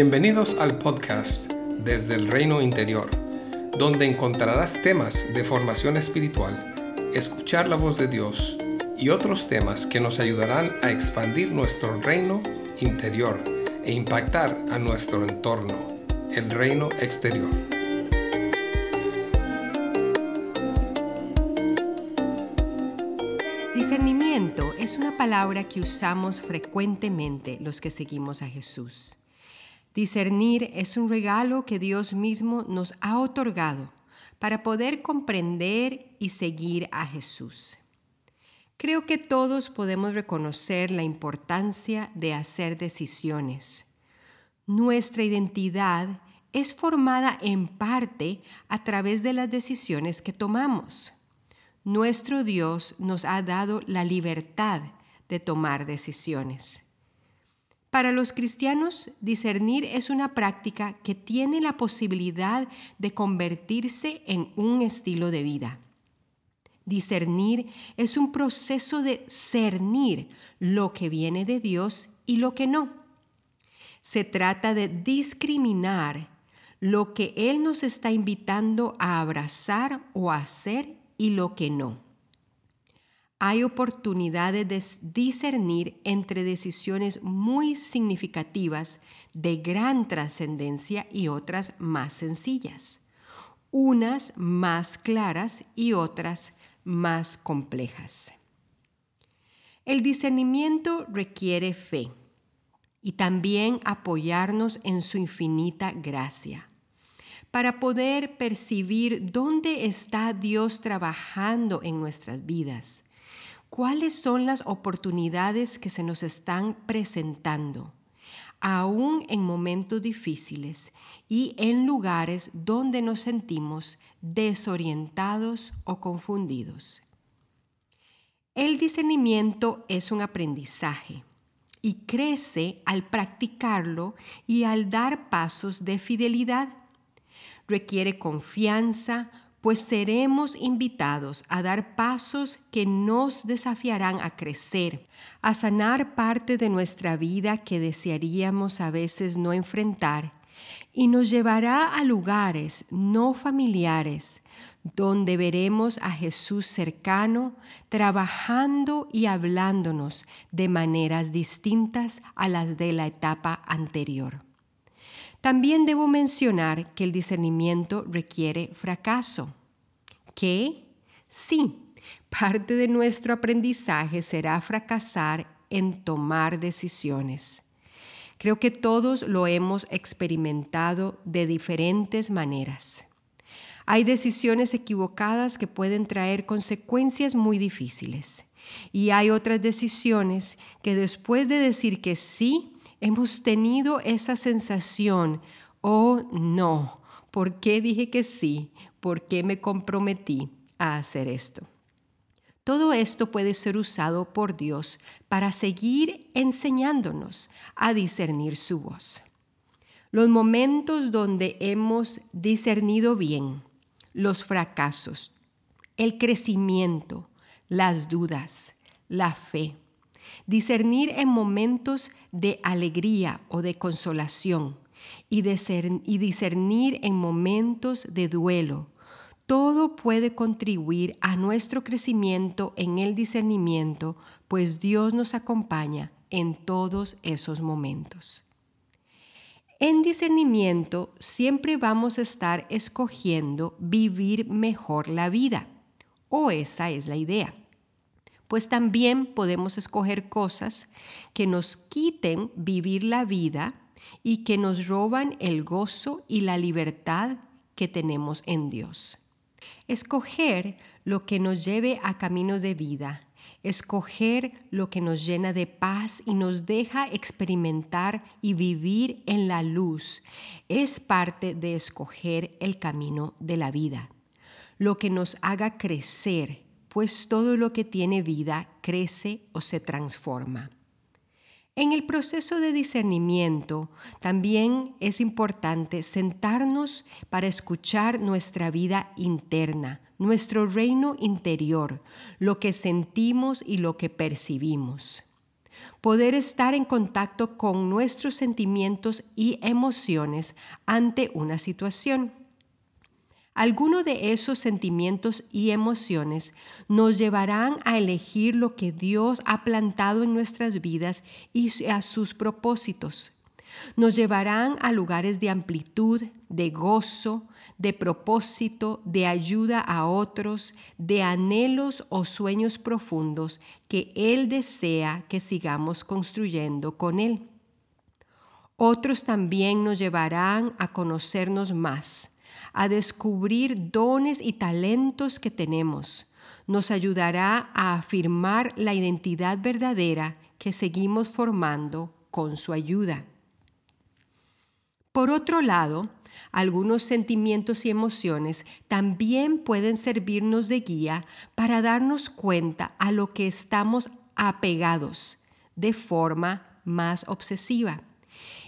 Bienvenidos al podcast Desde el Reino Interior, donde encontrarás temas de formación espiritual, escuchar la voz de Dios y otros temas que nos ayudarán a expandir nuestro reino interior e impactar a nuestro entorno, el reino exterior. Discernimiento es una palabra que usamos frecuentemente los que seguimos a Jesús. Discernir es un regalo que Dios mismo nos ha otorgado para poder comprender y seguir a Jesús. Creo que todos podemos reconocer la importancia de hacer decisiones. Nuestra identidad es formada en parte a través de las decisiones que tomamos. Nuestro Dios nos ha dado la libertad de tomar decisiones. Para los cristianos, discernir es una práctica que tiene la posibilidad de convertirse en un estilo de vida. Discernir es un proceso de cernir lo que viene de Dios y lo que no. Se trata de discriminar lo que Él nos está invitando a abrazar o a hacer y lo que no hay oportunidades de discernir entre decisiones muy significativas de gran trascendencia y otras más sencillas, unas más claras y otras más complejas. El discernimiento requiere fe y también apoyarnos en su infinita gracia para poder percibir dónde está Dios trabajando en nuestras vidas ¿Cuáles son las oportunidades que se nos están presentando? aún en momentos difíciles y en lugares donde nos sentimos desorientados o confundidos. El discernimiento es un aprendizaje y crece al practicarlo y al dar pasos de fidelidad. Requiere confianza, pues seremos invitados a dar pasos que nos desafiarán a crecer, a sanar parte de nuestra vida que desearíamos a veces no enfrentar y nos llevará a lugares no familiares donde veremos a Jesús cercano, trabajando y hablándonos de maneras distintas a las de la etapa anterior. También debo mencionar que el discernimiento requiere fracaso, que sí, parte de nuestro aprendizaje será fracasar en tomar decisiones. Creo que todos lo hemos experimentado de diferentes maneras. Hay decisiones equivocadas que pueden traer consecuencias muy difíciles. Y hay otras decisiones que después de decir que sí, hemos tenido esa sensación, oh no, ¿por qué dije que sí? ¿Por qué me comprometí a hacer esto? Todo esto puede ser usado por Dios para seguir enseñándonos a discernir su voz. Los momentos donde hemos discernido bien, los fracasos, el crecimiento, las dudas, la fe, discernir en momentos de alegría o de consolación y, discernir en momentos de duelo. Todo puede contribuir a nuestro crecimiento en el discernimiento, pues Dios nos acompaña en todos esos momentos. En discernimiento siempre vamos a estar escogiendo vivir mejor la vida, o esa es la idea pues también podemos escoger cosas que nos quiten vivir la vida y que nos roban el gozo y la libertad que tenemos en Dios. Escoger lo que nos lleve a caminos de vida, escoger lo que nos llena de paz y nos deja experimentar y vivir en la luz, es parte de escoger el camino de la vida. Lo que nos haga crecer, pues todo lo que tiene vida crece o se transforma. En el proceso de discernimiento también es importante sentarnos para escuchar nuestra vida interna, nuestro reino interior, lo que sentimos y lo que percibimos. poder estar en contacto con nuestros sentimientos y emociones ante una situación. Algunos de esos sentimientos y emociones nos llevarán a elegir lo que Dios ha plantado en nuestras vidas y a sus propósitos. Nos llevarán a lugares de amplitud, de gozo, de propósito, de ayuda a otros, de anhelos o sueños profundos que Él desea que sigamos construyendo con Él. Otros también nos llevarán a conocernos más a descubrir dones y talentos que tenemos. Nos ayudará a afirmar la identidad verdadera que seguimos formando con su ayuda. Por otro lado, algunos sentimientos y emociones también pueden servirnos de guía para darnos cuenta a lo que estamos apegados de forma más obsesiva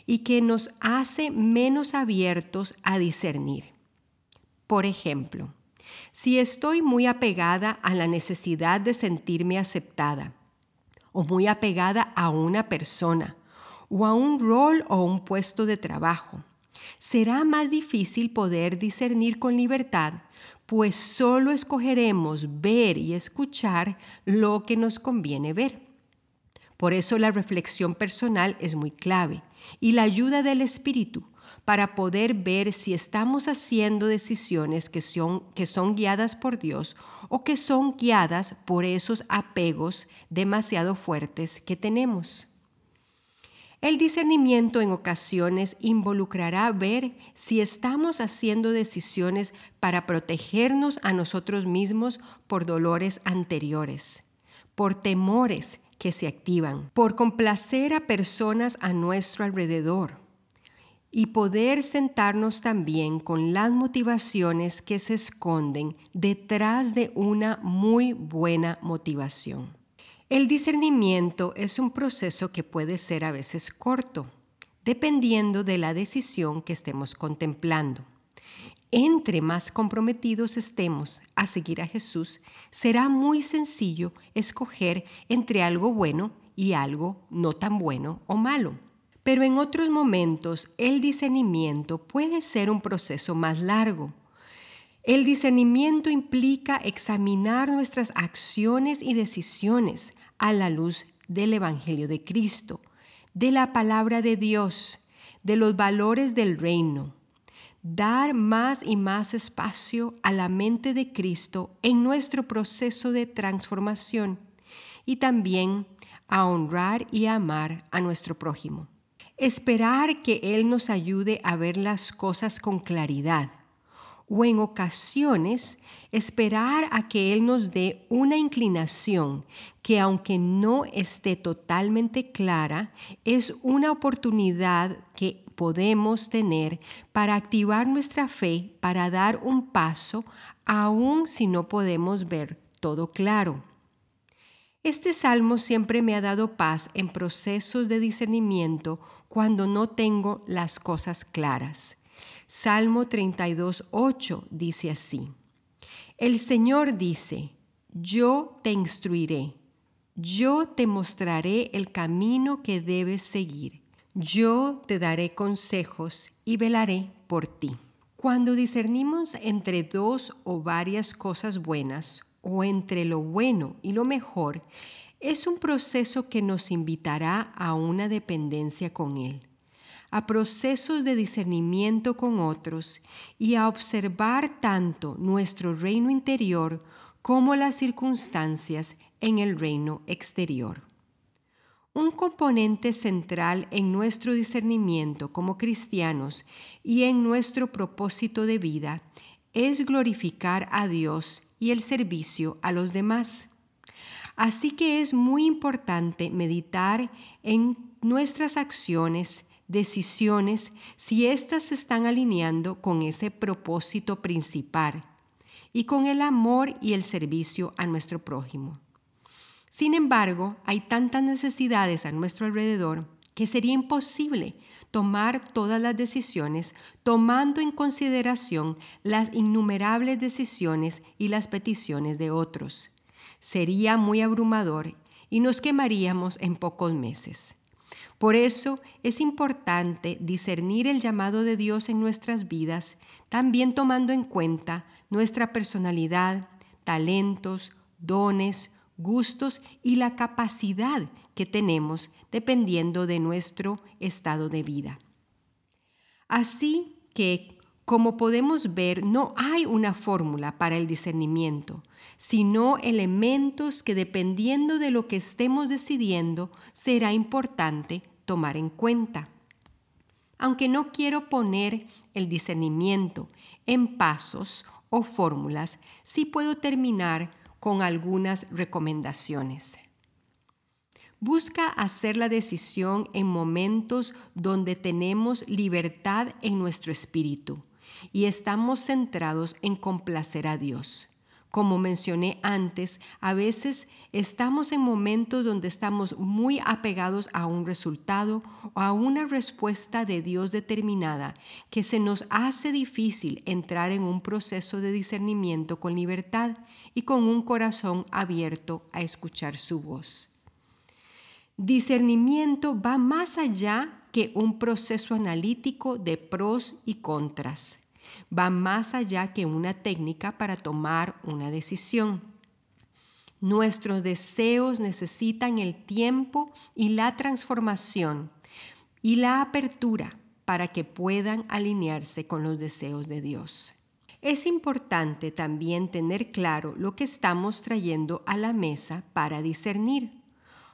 y que nos hace menos abiertos a discernir. Por ejemplo, si estoy muy apegada a la necesidad de sentirme aceptada, o muy apegada a una persona, o a un rol o un puesto de trabajo, será más difícil poder discernir con libertad, pues solo escogeremos ver y escuchar lo que nos conviene ver. Por eso la reflexión personal es muy clave y la ayuda del Espíritu para poder ver si estamos haciendo decisiones que son, que son guiadas por Dios o que son guiadas por esos apegos demasiado fuertes que tenemos. El discernimiento en ocasiones involucrará ver si estamos haciendo decisiones para protegernos a nosotros mismos por dolores anteriores, por temores que se activan, por complacer a personas a nuestro alrededor y poder sentarnos también con las motivaciones que se esconden detrás de una muy buena motivación. El discernimiento es un proceso que puede ser a veces corto, dependiendo de la decisión que estemos contemplando. Entre más comprometidos estemos a seguir a Jesús, será muy sencillo escoger entre algo bueno y algo no tan bueno o malo. Pero en otros momentos el discernimiento puede ser un proceso más largo. El discernimiento implica examinar nuestras acciones y decisiones a la luz del Evangelio de Cristo, de la palabra de Dios, de los valores del reino. Dar más y más espacio a la mente de Cristo en nuestro proceso de transformación y también a honrar y amar a nuestro prójimo. Esperar que Él nos ayude a ver las cosas con claridad. O en ocasiones, esperar a que Él nos dé una inclinación que aunque no esté totalmente clara, es una oportunidad que podemos tener para activar nuestra fe, para dar un paso, aun si no podemos ver todo claro. Este salmo siempre me ha dado paz en procesos de discernimiento cuando no tengo las cosas claras. Salmo 32, 8 dice así. El Señor dice, yo te instruiré, yo te mostraré el camino que debes seguir, yo te daré consejos y velaré por ti. Cuando discernimos entre dos o varias cosas buenas o entre lo bueno y lo mejor es un proceso que nos invitará a una dependencia con Él, a procesos de discernimiento con otros y a observar tanto nuestro reino interior como las circunstancias en el reino exterior. Un componente central en nuestro discernimiento como cristianos y en nuestro propósito de vida es glorificar a Dios y el servicio a los demás. Así que es muy importante meditar en nuestras acciones, decisiones, si éstas se están alineando con ese propósito principal y con el amor y el servicio a nuestro prójimo. Sin embargo, hay tantas necesidades a nuestro alrededor que sería imposible tomar todas las decisiones tomando en consideración las innumerables decisiones y las peticiones de otros. Sería muy abrumador y nos quemaríamos en pocos meses. Por eso es importante discernir el llamado de Dios en nuestras vidas, también tomando en cuenta nuestra personalidad, talentos, dones, gustos y la capacidad que tenemos dependiendo de nuestro estado de vida. Así que, como podemos ver, no hay una fórmula para el discernimiento, sino elementos que dependiendo de lo que estemos decidiendo será importante tomar en cuenta. Aunque no quiero poner el discernimiento en pasos o fórmulas, sí puedo terminar con algunas recomendaciones. Busca hacer la decisión en momentos donde tenemos libertad en nuestro espíritu y estamos centrados en complacer a Dios. Como mencioné antes, a veces estamos en momentos donde estamos muy apegados a un resultado o a una respuesta de Dios determinada que se nos hace difícil entrar en un proceso de discernimiento con libertad y con un corazón abierto a escuchar su voz. Discernimiento va más allá que un proceso analítico de pros y contras va más allá que una técnica para tomar una decisión. Nuestros deseos necesitan el tiempo y la transformación y la apertura para que puedan alinearse con los deseos de Dios. Es importante también tener claro lo que estamos trayendo a la mesa para discernir,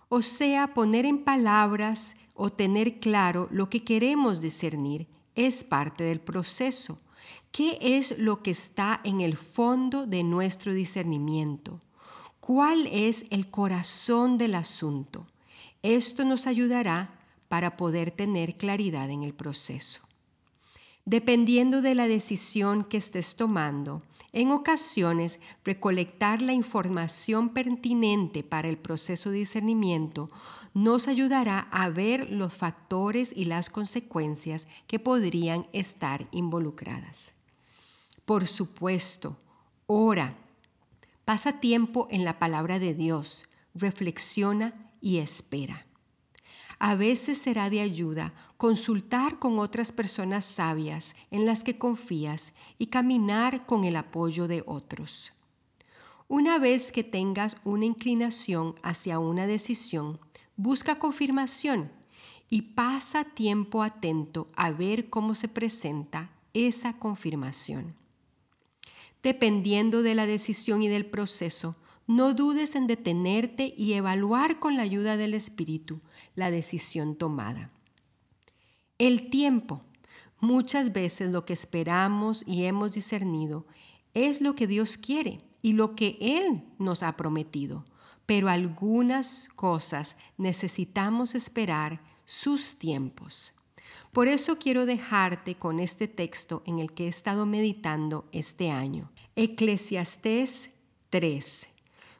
o sea, poner en palabras o tener claro lo que queremos discernir es parte del proceso. ¿Qué es lo que está en el fondo de nuestro discernimiento? ¿Cuál es el corazón del asunto? Esto nos ayudará para poder tener claridad en el proceso. Dependiendo de la decisión que estés tomando, en ocasiones recolectar la información pertinente para el proceso de discernimiento nos ayudará a ver los factores y las consecuencias que podrían estar involucradas. Por supuesto, ora, pasa tiempo en la palabra de Dios, reflexiona y espera. A veces será de ayuda consultar con otras personas sabias en las que confías y caminar con el apoyo de otros. Una vez que tengas una inclinación hacia una decisión, busca confirmación y pasa tiempo atento a ver cómo se presenta esa confirmación. Dependiendo de la decisión y del proceso, no dudes en detenerte y evaluar con la ayuda del Espíritu la decisión tomada. El tiempo. Muchas veces lo que esperamos y hemos discernido es lo que Dios quiere y lo que Él nos ha prometido, pero algunas cosas necesitamos esperar sus tiempos. Por eso quiero dejarte con este texto en el que he estado meditando este año. Eclesiastés 3.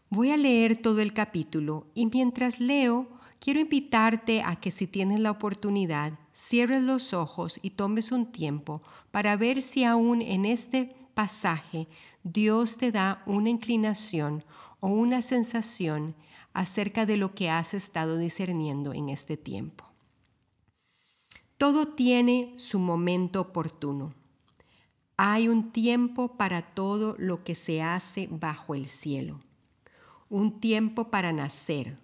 Voy a leer todo el capítulo y mientras leo, quiero invitarte a que si tienes la oportunidad, cierres los ojos y tomes un tiempo para ver si aún en este pasaje Dios te da una inclinación o una sensación acerca de lo que has estado discerniendo en este tiempo. Todo tiene su momento oportuno. Hay un tiempo para todo lo que se hace bajo el cielo. Un tiempo para nacer,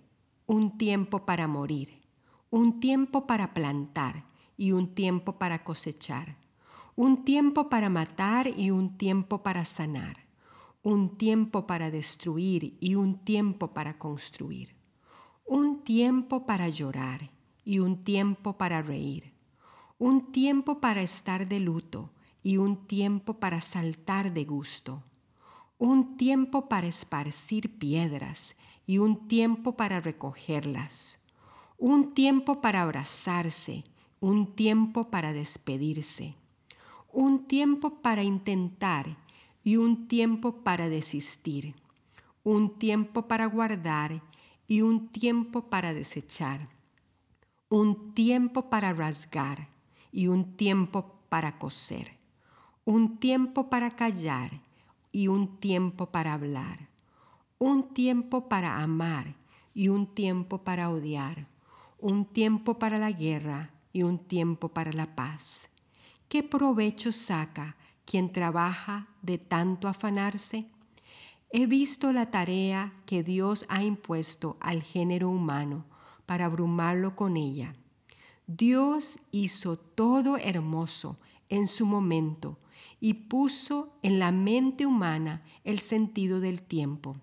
un tiempo para morir, un tiempo para plantar y un tiempo para cosechar, un tiempo para matar y un tiempo para sanar, un tiempo para destruir y un tiempo para construir, un tiempo para llorar y un tiempo para reír un tiempo para estar de luto y un tiempo para saltar de gusto, un tiempo para esparcir piedras y un tiempo para recogerlas, un tiempo para abrazarse, un tiempo para despedirse, un tiempo para intentar y un tiempo para desistir, un tiempo para guardar y un tiempo para desechar, un tiempo para rasgar y un tiempo para coser, un tiempo para callar y un tiempo para hablar, un tiempo para amar y un tiempo para odiar, un tiempo para la guerra y un tiempo para la paz. ¿Qué provecho saca quien trabaja de tanto afanarse? He visto la tarea que Dios ha impuesto al género humano para abrumarlo con ella. Dios hizo todo hermoso en su momento y puso en la mente humana el sentido del tiempo,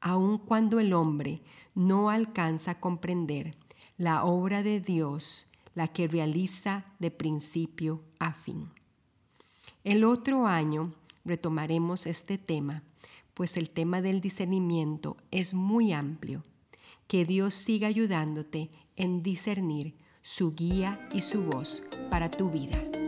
aun cuando el hombre no alcanza a comprender la obra de Dios, la que realiza de principio a fin. El otro año retomaremos este tema, pues el tema del discernimiento es muy amplio. Que Dios siga ayudándote en discernir su guía y su voz para tu vida.